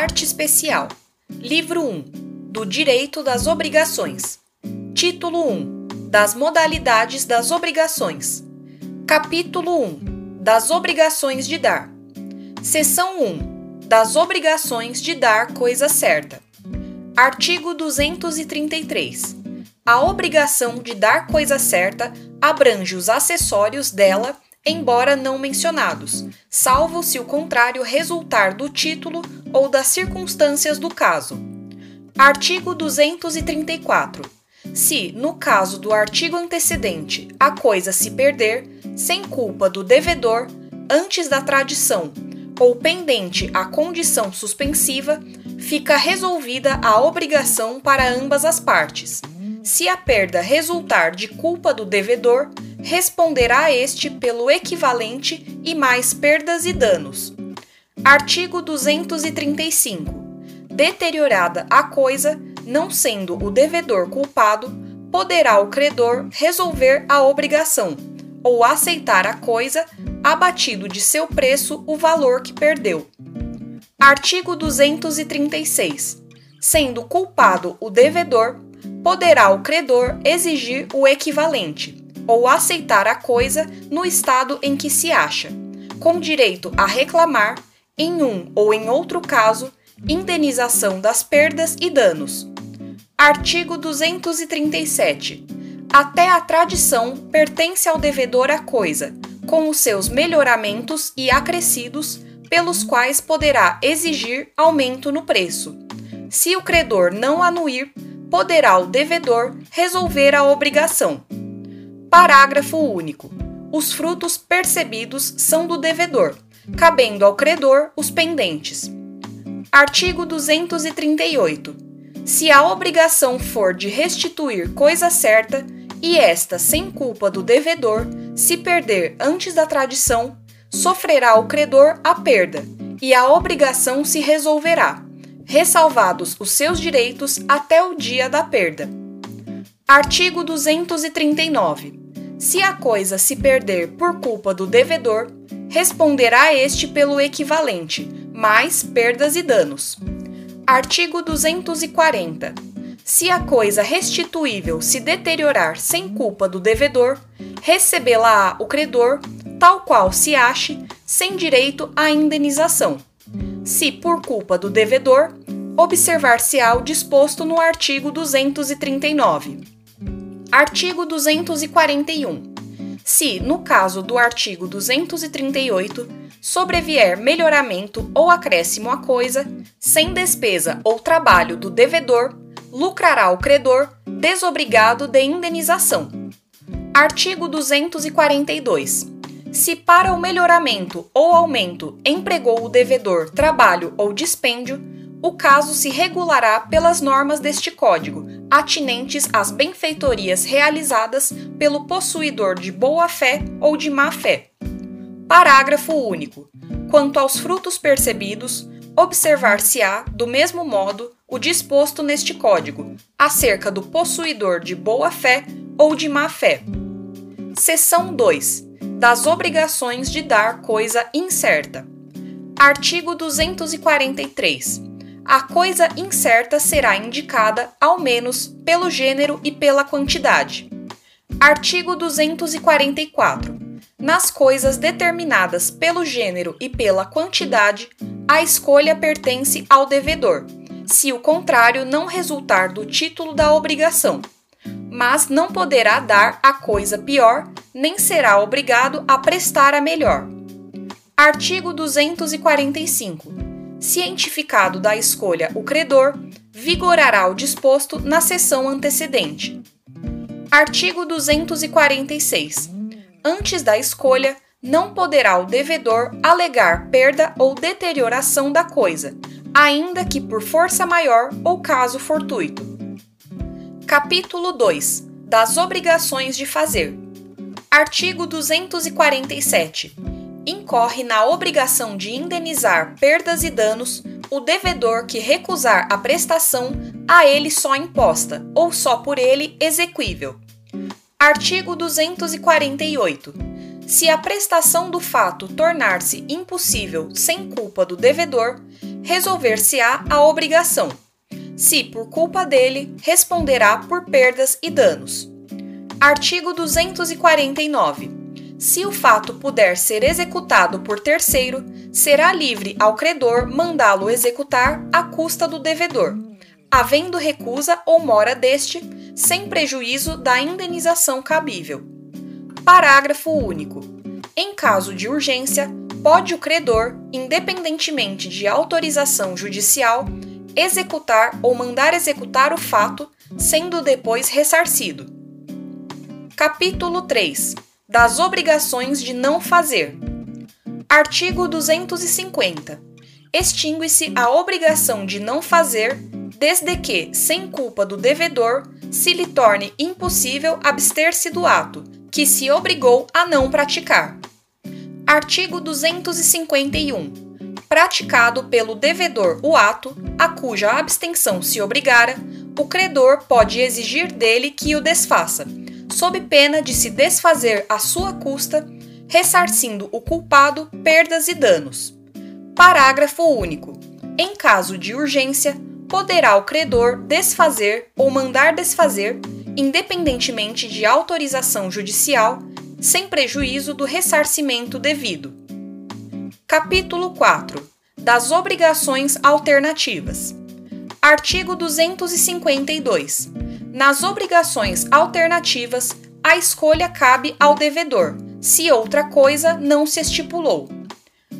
Parte especial. Livro 1. Do Direito das Obrigações. Título 1. Das modalidades das obrigações. Capítulo 1. Das obrigações de dar. Seção 1. Das obrigações de dar coisa certa. Artigo 233. A obrigação de dar coisa certa abrange os acessórios dela embora não mencionados, salvo se o contrário resultar do título ou das circunstâncias do caso. Artigo 234. Se, no caso do artigo antecedente, a coisa se perder, sem culpa do devedor, antes da tradição, ou pendente a condição suspensiva, fica resolvida a obrigação para ambas as partes. Se a perda resultar de culpa do devedor, responderá este pelo equivalente e mais perdas e danos. Artigo 235. Deteriorada a coisa, não sendo o devedor culpado, poderá o credor resolver a obrigação ou aceitar a coisa, abatido de seu preço o valor que perdeu. Artigo 236. Sendo culpado o devedor, poderá o credor exigir o equivalente ou aceitar a coisa no estado em que se acha, com direito a reclamar, em um ou em outro caso, indenização das perdas e danos. Artigo 237. Até a tradição pertence ao devedor a coisa, com os seus melhoramentos e acrescidos, pelos quais poderá exigir aumento no preço. Se o credor não anuir, poderá o devedor resolver a obrigação, Parágrafo único. Os frutos percebidos são do devedor, cabendo ao credor os pendentes. Artigo 238. Se a obrigação for de restituir coisa certa, e esta sem culpa do devedor, se perder antes da tradição, sofrerá o credor a perda, e a obrigação se resolverá, ressalvados os seus direitos até o dia da perda. Artigo 239. Se a coisa se perder por culpa do devedor, responderá este pelo equivalente, mais perdas e danos. Artigo 240. Se a coisa restituível se deteriorar sem culpa do devedor, recebê-la-á o credor, tal qual se ache, sem direito à indenização. Se por culpa do devedor, observar-se-á o disposto no artigo 239. Artigo 241. Se, no caso do artigo 238, sobrevier melhoramento ou acréscimo à coisa, sem despesa ou trabalho do devedor, lucrará o credor desobrigado de indenização. Artigo 242. Se para o melhoramento ou aumento empregou o devedor trabalho ou dispêndio, o caso se regulará pelas normas deste Código, atinentes às benfeitorias realizadas pelo possuidor de boa-fé ou de má-fé. Parágrafo único. Quanto aos frutos percebidos, observar-se-á, do mesmo modo, o disposto neste Código, acerca do possuidor de boa-fé ou de má-fé. Seção 2. Das obrigações de dar coisa incerta. Artigo 243 a coisa incerta será indicada, ao menos, pelo gênero e pela quantidade. Artigo 244. Nas coisas determinadas pelo gênero e pela quantidade, a escolha pertence ao devedor, se o contrário não resultar do título da obrigação, mas não poderá dar a coisa pior, nem será obrigado a prestar a melhor. Artigo 245 cientificado da escolha o credor, vigorará o disposto na sessão antecedente. Artigo 246. Antes da escolha, não poderá o devedor alegar perda ou deterioração da coisa, ainda que por força maior ou caso fortuito. Capítulo 2 das obrigações de fazer. Artigo 247 incorre na obrigação de indenizar perdas e danos o devedor que recusar a prestação a ele só imposta ou só por ele exequível. Artigo 248. Se a prestação do fato tornar-se impossível sem culpa do devedor, resolver-se-á a obrigação. Se por culpa dele, responderá por perdas e danos. Artigo 249. Se o fato puder ser executado por terceiro, será livre ao credor mandá-lo executar à custa do devedor, havendo recusa ou mora deste, sem prejuízo da indenização cabível. Parágrafo único. Em caso de urgência, pode o credor, independentemente de autorização judicial, executar ou mandar executar o fato, sendo depois ressarcido. Capítulo 3 Das obrigações de não fazer. Artigo 250. Extingue-se a obrigação de não fazer, desde que, sem culpa do devedor, se lhe torne impossível abster-se do ato, que se obrigou a não praticar. Artigo 251. Praticado pelo devedor o ato, a cuja abstenção se obrigara, o credor pode exigir dele que o desfaça, sob pena de se desfazer à sua custa, ressarcindo o culpado perdas e danos. Parágrafo único. Em caso de urgência, poderá o credor desfazer ou mandar desfazer, independentemente de autorização judicial, sem prejuízo do ressarcimento devido. Capítulo 4 Das obrigações alternativas. Artigo 252. Nas obrigações alternativas, a escolha cabe ao devedor, se outra coisa não se estipulou.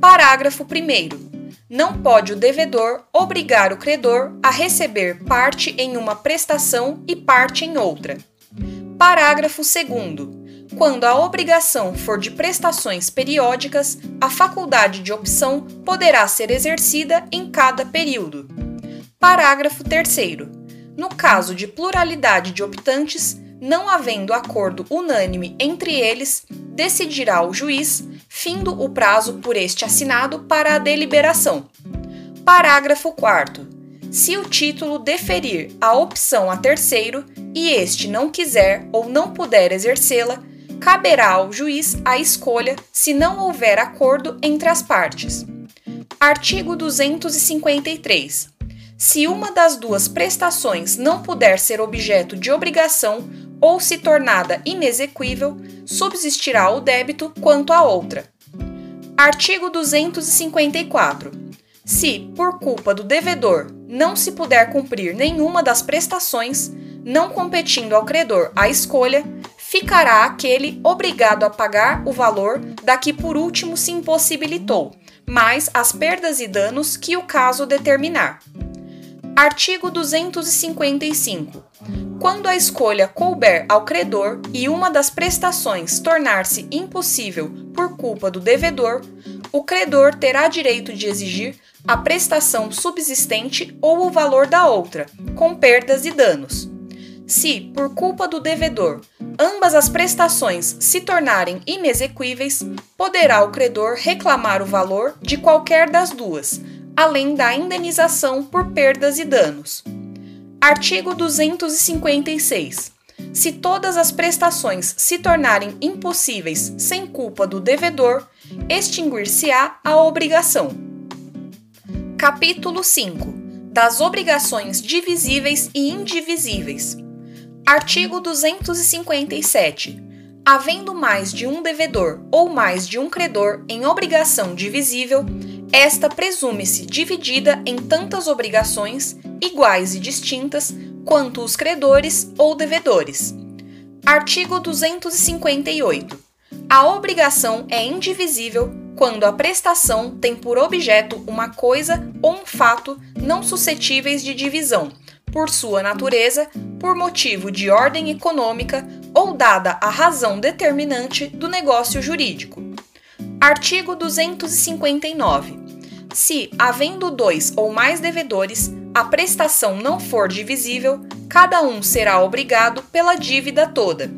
Parágrafo 1. Não pode o devedor obrigar o credor a receber parte em uma prestação e parte em outra. Parágrafo 2. Quando a obrigação for de prestações periódicas, a faculdade de opção poderá ser exercida em cada período. Parágrafo 3. No caso de pluralidade de optantes, não havendo acordo unânime entre eles, decidirá o juiz, findo o prazo por este assinado para a deliberação. Parágrafo 4. Se o título deferir a opção a terceiro e este não quiser ou não puder exercê-la, caberá ao juiz a escolha se não houver acordo entre as partes. Artigo 253. Se uma das duas prestações não puder ser objeto de obrigação ou se tornada inexequível, subsistirá o débito quanto à outra. Artigo 254. Se, por culpa do devedor, não se puder cumprir nenhuma das prestações, não competindo ao credor a escolha, ficará aquele obrigado a pagar o valor da que por último se impossibilitou, mais as perdas e danos que o caso determinar. Artigo 255. Quando a escolha couber ao credor e uma das prestações tornar-se impossível por culpa do devedor, o credor terá direito de exigir a prestação subsistente ou o valor da outra, com perdas e danos. Se, por culpa do devedor, ambas as prestações se tornarem inexequíveis, poderá o credor reclamar o valor de qualquer das duas, além da indenização por perdas e danos. Artigo 256. Se todas as prestações se tornarem impossíveis sem culpa do devedor, extinguir-se-á a obrigação. Capítulo 5. Das obrigações divisíveis e indivisíveis. Artigo 257. Havendo mais de um devedor ou mais de um credor em obrigação divisível, esta presume-se dividida em tantas obrigações, iguais e distintas, quanto os credores ou devedores. Artigo 258. A obrigação é indivisível quando a prestação tem por objeto uma coisa ou um fato não suscetíveis de divisão, por sua natureza, por motivo de ordem econômica ou dada a razão determinante do negócio jurídico. Artigo 259. Se, havendo dois ou mais devedores, a prestação não for divisível, cada um será obrigado pela dívida toda.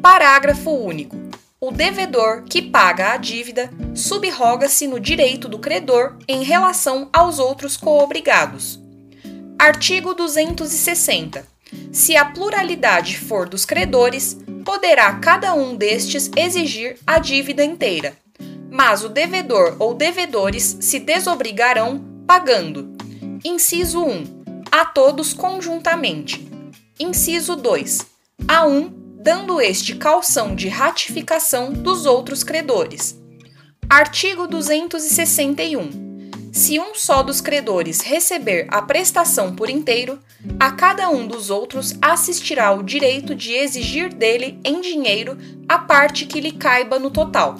Parágrafo único. O devedor que paga a dívida subroga-se no direito do credor em relação aos outros coobrigados. Artigo 260. Se a pluralidade for dos credores, poderá cada um destes exigir a dívida inteira. Mas o devedor ou devedores se desobrigarão pagando. Inciso 1. A todos conjuntamente. Inciso 2. A um, dando este calção de ratificação dos outros credores. Artigo 261. Se um só dos credores receber a prestação por inteiro, a cada um dos outros assistirá o direito de exigir dele em dinheiro a parte que lhe caiba no total.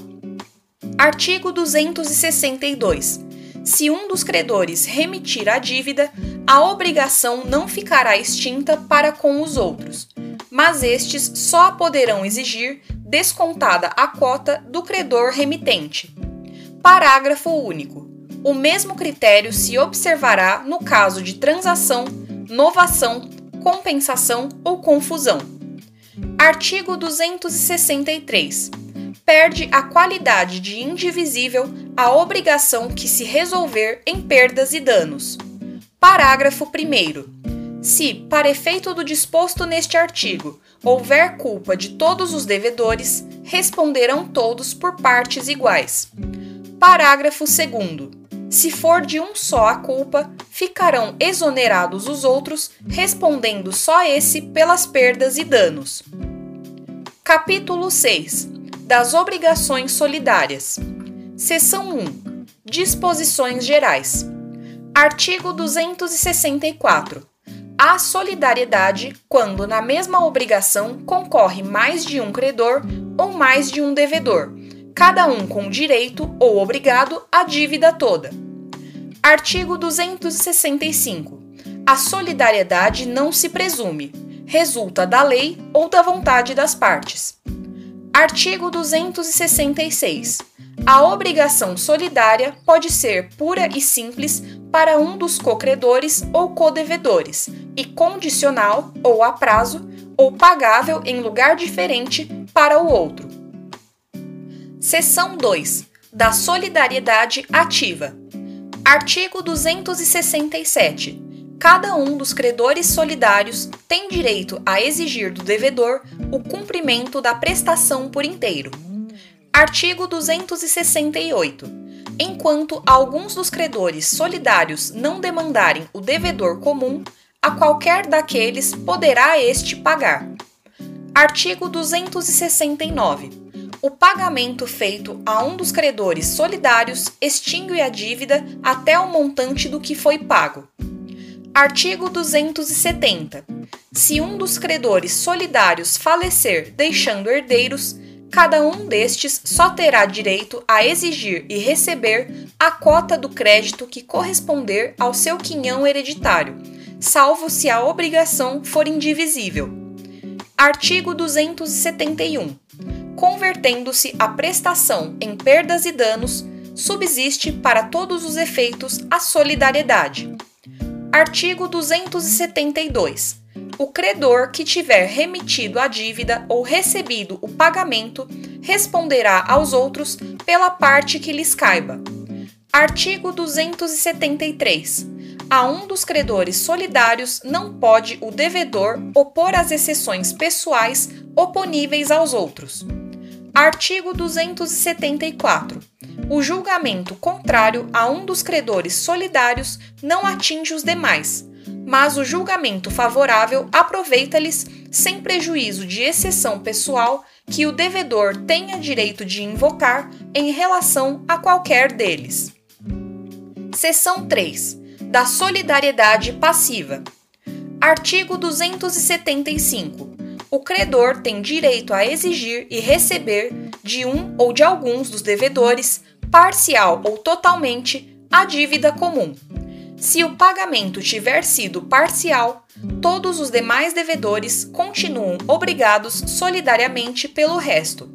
Artigo 262. Se um dos credores remitir a dívida, a obrigação não ficará extinta para com os outros, mas estes só a poderão exigir descontada a cota do credor remitente. Parágrafo único. O mesmo critério se observará no caso de transação, novação, compensação ou confusão. Artigo 263. Perde a qualidade de indivisível a obrigação que se resolver em perdas e danos. Parágrafo 1. Se, para efeito do disposto neste artigo, houver culpa de todos os devedores, responderão todos por partes iguais. Parágrafo 2. Se for de um só a culpa, ficarão exonerados os outros, respondendo só esse pelas perdas e danos. Capítulo 6 Das Obrigações Solidárias. Seção 1 Disposições Gerais. Artigo 264. Há solidariedade quando na mesma obrigação concorre mais de um credor ou mais de um devedor cada um com direito ou obrigado à dívida toda. Artigo 265. A solidariedade não se presume, resulta da lei ou da vontade das partes. Artigo 266. A obrigação solidária pode ser pura e simples para um dos cocredores ou codevedores, e condicional ou a prazo, ou pagável em lugar diferente para o outro. Seção 2 da Solidariedade Ativa. Artigo 267. Cada um dos credores solidários tem direito a exigir do devedor o cumprimento da prestação por inteiro. Artigo 268. Enquanto alguns dos credores solidários não demandarem o devedor comum, a qualquer daqueles poderá este pagar. Artigo 269 o pagamento feito a um dos credores solidários extingue a dívida até o montante do que foi pago. Artigo 270. Se um dos credores solidários falecer deixando herdeiros, cada um destes só terá direito a exigir e receber a cota do crédito que corresponder ao seu quinhão hereditário, salvo se a obrigação for indivisível. Artigo 271 convertendo-se a prestação em perdas e danos, subsiste para todos os efeitos a solidariedade. Artigo 272. O credor que tiver remitido a dívida ou recebido o pagamento responderá aos outros pela parte que lhes caiba. Artigo 273. A um dos credores solidários não pode o devedor opor as exceções pessoais oponíveis aos outros. Artigo 274. O julgamento contrário a um dos credores solidários não atinge os demais, mas o julgamento favorável aproveita-lhes sem prejuízo de exceção pessoal que o devedor tenha direito de invocar em relação a qualquer deles. Seção 3. Da solidariedade passiva. Artigo 275 o credor tem direito a exigir e receber de um ou de alguns dos devedores, parcial ou totalmente, a dívida comum. Se o pagamento tiver sido parcial, todos os demais devedores continuam obrigados solidariamente pelo resto.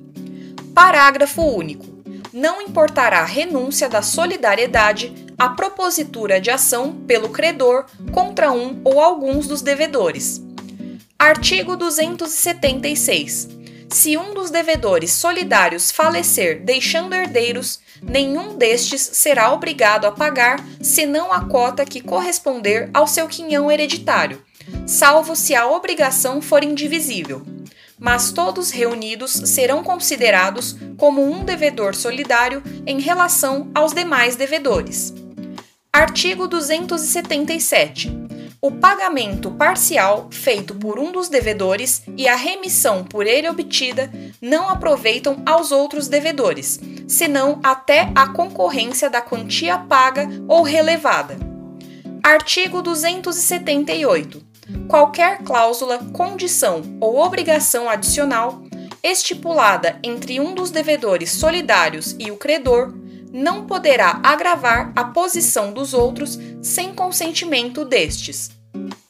Parágrafo único. Não importará renúncia da solidariedade a propositura de ação pelo credor contra um ou alguns dos devedores Artigo 276. Se um dos devedores solidários falecer deixando herdeiros, nenhum destes será obrigado a pagar senão a cota que corresponder ao seu quinhão hereditário, salvo se a obrigação for indivisível. Mas todos reunidos serão considerados como um devedor solidário em relação aos demais devedores. Artigo 277. O pagamento parcial feito por um dos devedores e a remissão por ele obtida não aproveitam aos outros devedores, senão até a concorrência da quantia paga ou relevada. Artigo 278. Qualquer cláusula, condição ou obrigação adicional estipulada entre um dos devedores solidários e o credor não poderá agravar a posição dos outros sem consentimento destes.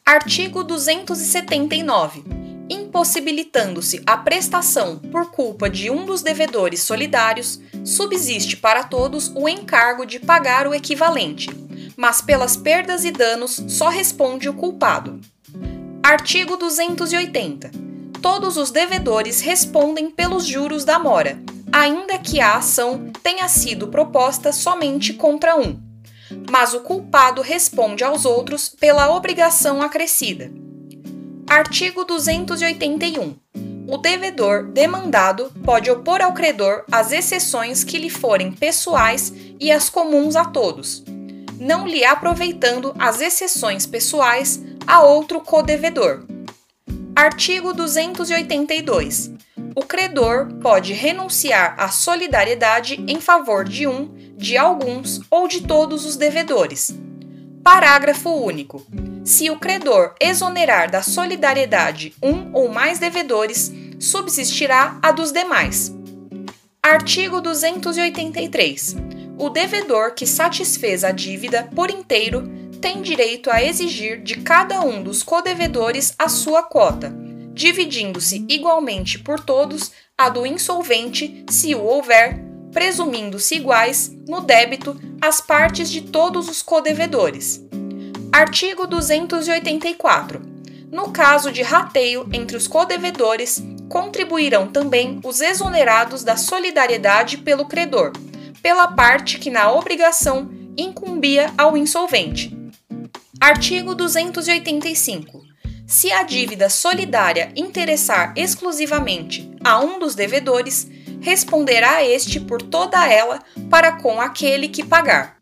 Artigo 279. Impossibilitando-se a prestação por culpa de um dos devedores solidários, subsiste para todos o encargo de pagar o equivalente, mas pelas perdas e danos só responde o culpado. Artigo 280. Todos os devedores respondem pelos juros da mora, ainda que a ação tenha sido proposta somente contra um, mas o culpado responde aos outros pela obrigação acrescida. Artigo 281. O devedor demandado pode opor ao credor as exceções que lhe forem pessoais e as comuns a todos, não lhe aproveitando as exceções pessoais a outro codevedor. Artigo 282 o credor pode renunciar à solidariedade em favor de um, de alguns ou de todos os devedores. Parágrafo único. Se o credor exonerar da solidariedade um ou mais devedores, subsistirá a dos demais. Artigo 283. O devedor que satisfez a dívida por inteiro tem direito a exigir de cada um dos codevedores a sua cota dividindo-se igualmente por todos a do insolvente, se o houver, presumindo-se iguais no débito as partes de todos os codevedores. Artigo 284. No caso de rateio entre os codevedores, contribuirão também os exonerados da solidariedade pelo credor, pela parte que na obrigação incumbia ao insolvente. Artigo 285. Se a dívida solidária interessar exclusivamente a um dos devedores, responderá este por toda ela para com aquele que pagar.